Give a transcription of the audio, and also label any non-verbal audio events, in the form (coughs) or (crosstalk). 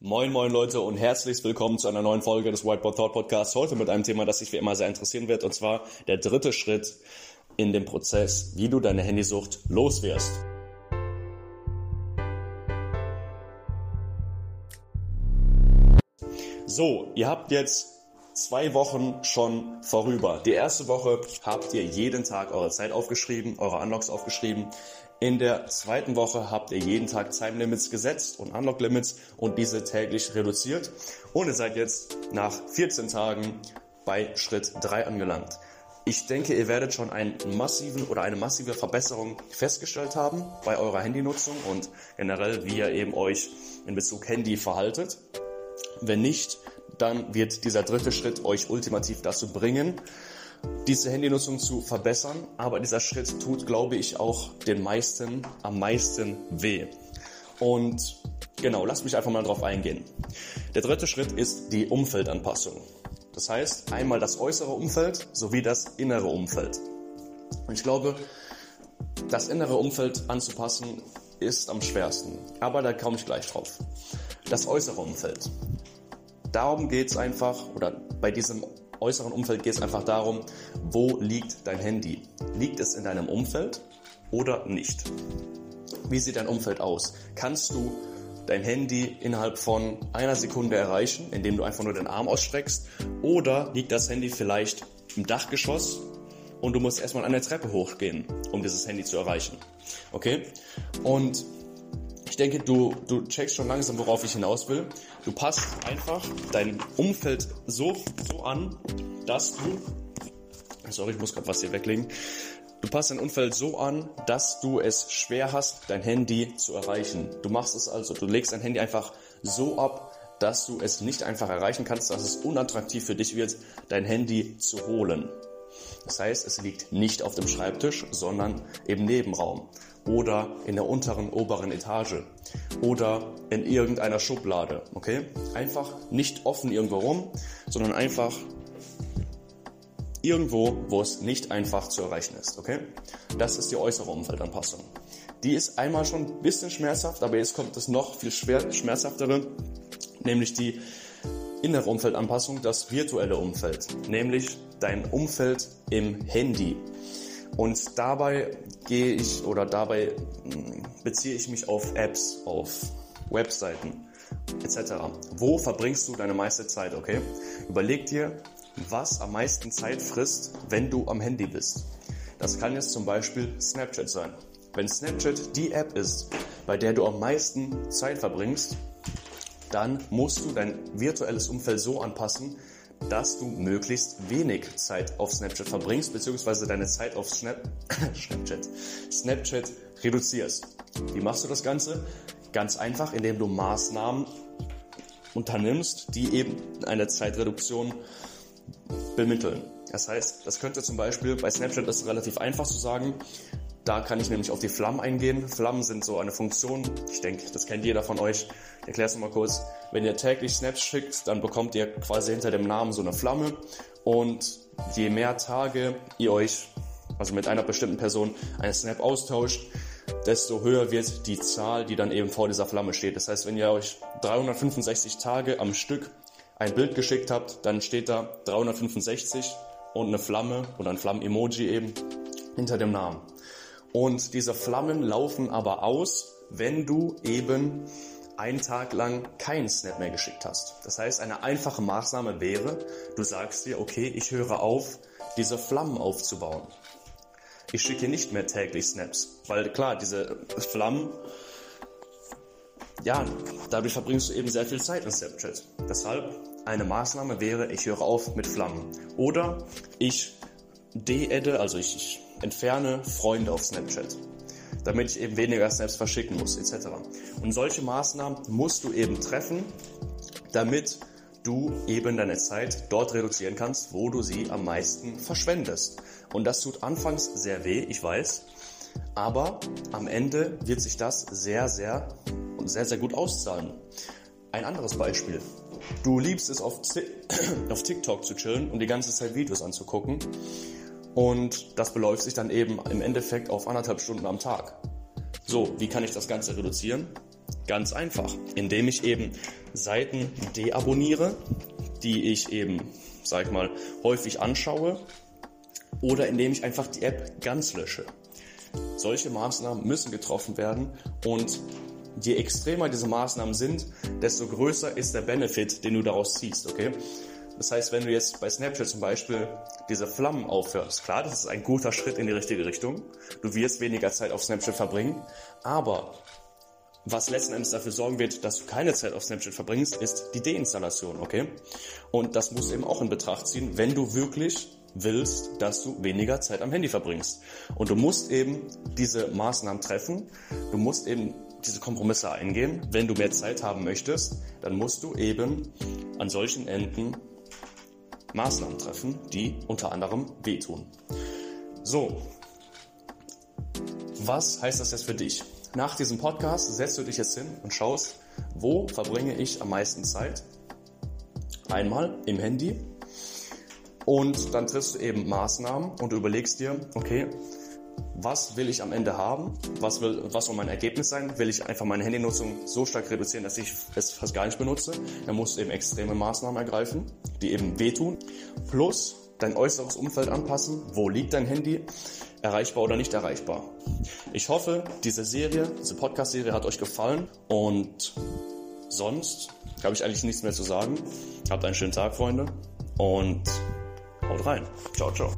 Moin moin Leute und herzlich willkommen zu einer neuen Folge des Whiteboard Thought Podcasts. Heute mit einem Thema, das sich wie immer sehr interessieren wird und zwar der dritte Schritt in dem Prozess, wie du deine Handysucht loswirst. So, ihr habt jetzt zwei Wochen schon vorüber. Die erste Woche habt ihr jeden Tag eure Zeit aufgeschrieben, eure Unlocks aufgeschrieben. In der zweiten Woche habt ihr jeden Tag Time Limits gesetzt und Unlock Limits und diese täglich reduziert. Und ihr seid jetzt nach 14 Tagen bei Schritt 3 angelangt. Ich denke, ihr werdet schon einen massiven oder eine massive Verbesserung festgestellt haben bei eurer Handynutzung und generell, wie ihr eben euch in Bezug Handy verhaltet. Wenn nicht, dann wird dieser dritte Schritt euch ultimativ dazu bringen, diese Handynutzung zu verbessern. Aber dieser Schritt tut, glaube ich, auch den meisten am meisten weh. Und genau, lasst mich einfach mal drauf eingehen. Der dritte Schritt ist die Umfeldanpassung. Das heißt, einmal das äußere Umfeld sowie das innere Umfeld. Und ich glaube, das innere Umfeld anzupassen ist am schwersten. Aber da komme ich gleich drauf. Das äußere Umfeld. Darum geht es einfach, oder bei diesem äußeren Umfeld geht es einfach darum, wo liegt dein Handy? Liegt es in deinem Umfeld oder nicht? Wie sieht dein Umfeld aus? Kannst du dein Handy innerhalb von einer Sekunde erreichen, indem du einfach nur den Arm ausstreckst? Oder liegt das Handy vielleicht im Dachgeschoss und du musst erstmal eine Treppe hochgehen, um dieses Handy zu erreichen? Okay? Und ich denke, du, du checkst schon langsam, worauf ich hinaus will. Du passt einfach dein Umfeld so, so an, dass du, sorry, ich muss gerade was hier weglegen. Du passt dein Umfeld so an, dass du es schwer hast, dein Handy zu erreichen. Du machst es also, du legst dein Handy einfach so ab, dass du es nicht einfach erreichen kannst, dass es unattraktiv für dich wird, dein Handy zu holen. Das heißt, es liegt nicht auf dem Schreibtisch, sondern im Nebenraum oder in der unteren oberen Etage oder in irgendeiner Schublade. Okay? Einfach nicht offen irgendwo rum, sondern einfach irgendwo, wo es nicht einfach zu erreichen ist. Okay? Das ist die äußere Umfeldanpassung. Die ist einmal schon ein bisschen schmerzhaft, aber jetzt kommt das noch viel schwer, schmerzhaftere, nämlich die innere Umfeldanpassung, das virtuelle Umfeld, nämlich dein Umfeld im Handy. Und dabei gehe ich oder dabei hm, beziehe ich mich auf Apps, auf Webseiten etc. Wo verbringst du deine meiste Zeit, okay? Überleg dir, was am meisten Zeit frisst, wenn du am Handy bist. Das kann jetzt zum Beispiel Snapchat sein. Wenn Snapchat die App ist, bei der du am meisten Zeit verbringst, dann musst du dein virtuelles Umfeld so anpassen, dass du möglichst wenig Zeit auf Snapchat verbringst, beziehungsweise deine Zeit auf Snap (coughs) Snapchat, Snapchat reduzierst. Wie machst du das Ganze? Ganz einfach, indem du Maßnahmen unternimmst, die eben eine Zeitreduktion bemitteln. Das heißt, das könnte zum Beispiel bei Snapchat ist relativ einfach zu sagen, da kann ich nämlich auf die Flammen eingehen. Flammen sind so eine Funktion, ich denke, das kennt jeder von euch. Ich erkläre es nochmal kurz. Wenn ihr täglich Snaps schickt, dann bekommt ihr quasi hinter dem Namen so eine Flamme. Und je mehr Tage ihr euch, also mit einer bestimmten Person, einen Snap austauscht, desto höher wird die Zahl, die dann eben vor dieser Flamme steht. Das heißt, wenn ihr euch 365 Tage am Stück ein Bild geschickt habt, dann steht da 365 und eine Flamme oder ein Flammen-Emoji eben hinter dem Namen. Und diese Flammen laufen aber aus, wenn du eben einen Tag lang keinen Snap mehr geschickt hast. Das heißt, eine einfache Maßnahme wäre, du sagst dir, okay, ich höre auf, diese Flammen aufzubauen. Ich schicke nicht mehr täglich Snaps, weil klar, diese Flammen, ja, dadurch verbringst du eben sehr viel Zeit in Snapchat. Deshalb eine Maßnahme wäre, ich höre auf mit Flammen. Oder ich de-adde, also ich, ich entferne Freunde auf Snapchat, damit ich eben weniger Snaps verschicken muss, etc. Und solche Maßnahmen musst du eben treffen, damit du eben deine Zeit dort reduzieren kannst, wo du sie am meisten verschwendest. Und das tut anfangs sehr weh, ich weiß, aber am Ende wird sich das sehr, sehr und sehr, sehr gut auszahlen. Ein anderes Beispiel. Du liebst es auf, (clears throat) auf TikTok zu chillen und die ganze Zeit Videos anzugucken und das beläuft sich dann eben im Endeffekt auf anderthalb Stunden am Tag. So, wie kann ich das Ganze reduzieren? Ganz einfach, indem ich eben Seiten deabonniere, die ich eben, sag ich mal, häufig anschaue oder indem ich einfach die App ganz lösche. Solche Maßnahmen müssen getroffen werden und je extremer diese Maßnahmen sind, desto größer ist der Benefit, den du daraus ziehst, okay? Das heißt, wenn du jetzt bei Snapchat zum Beispiel diese Flammen aufhörst, klar, das ist ein guter Schritt in die richtige Richtung. Du wirst weniger Zeit auf Snapchat verbringen, aber was letzten Endes dafür sorgen wird, dass du keine Zeit auf Snapchat verbringst, ist die Deinstallation, okay? Und das musst du eben auch in Betracht ziehen, wenn du wirklich willst, dass du weniger Zeit am Handy verbringst. Und du musst eben diese Maßnahmen treffen. Du musst eben diese Kompromisse eingehen. Wenn du mehr Zeit haben möchtest, dann musst du eben an solchen Enden Maßnahmen treffen, die unter anderem wehtun. So, was heißt das jetzt für dich? Nach diesem Podcast setzt du dich jetzt hin und schaust, wo verbringe ich am meisten Zeit? Einmal im Handy und dann triffst du eben Maßnahmen und überlegst dir, okay, was will ich am Ende haben? Was, will, was soll mein Ergebnis sein? Will ich einfach meine Handynutzung so stark reduzieren, dass ich es fast gar nicht benutze? Dann musst du eben extreme Maßnahmen ergreifen, die eben wehtun. Plus dein äußeres Umfeld anpassen. Wo liegt dein Handy? Erreichbar oder nicht erreichbar? Ich hoffe, diese Serie, diese Podcast-Serie hat euch gefallen und sonst habe ich eigentlich nichts mehr zu sagen. Habt einen schönen Tag, Freunde und haut rein. Ciao, ciao.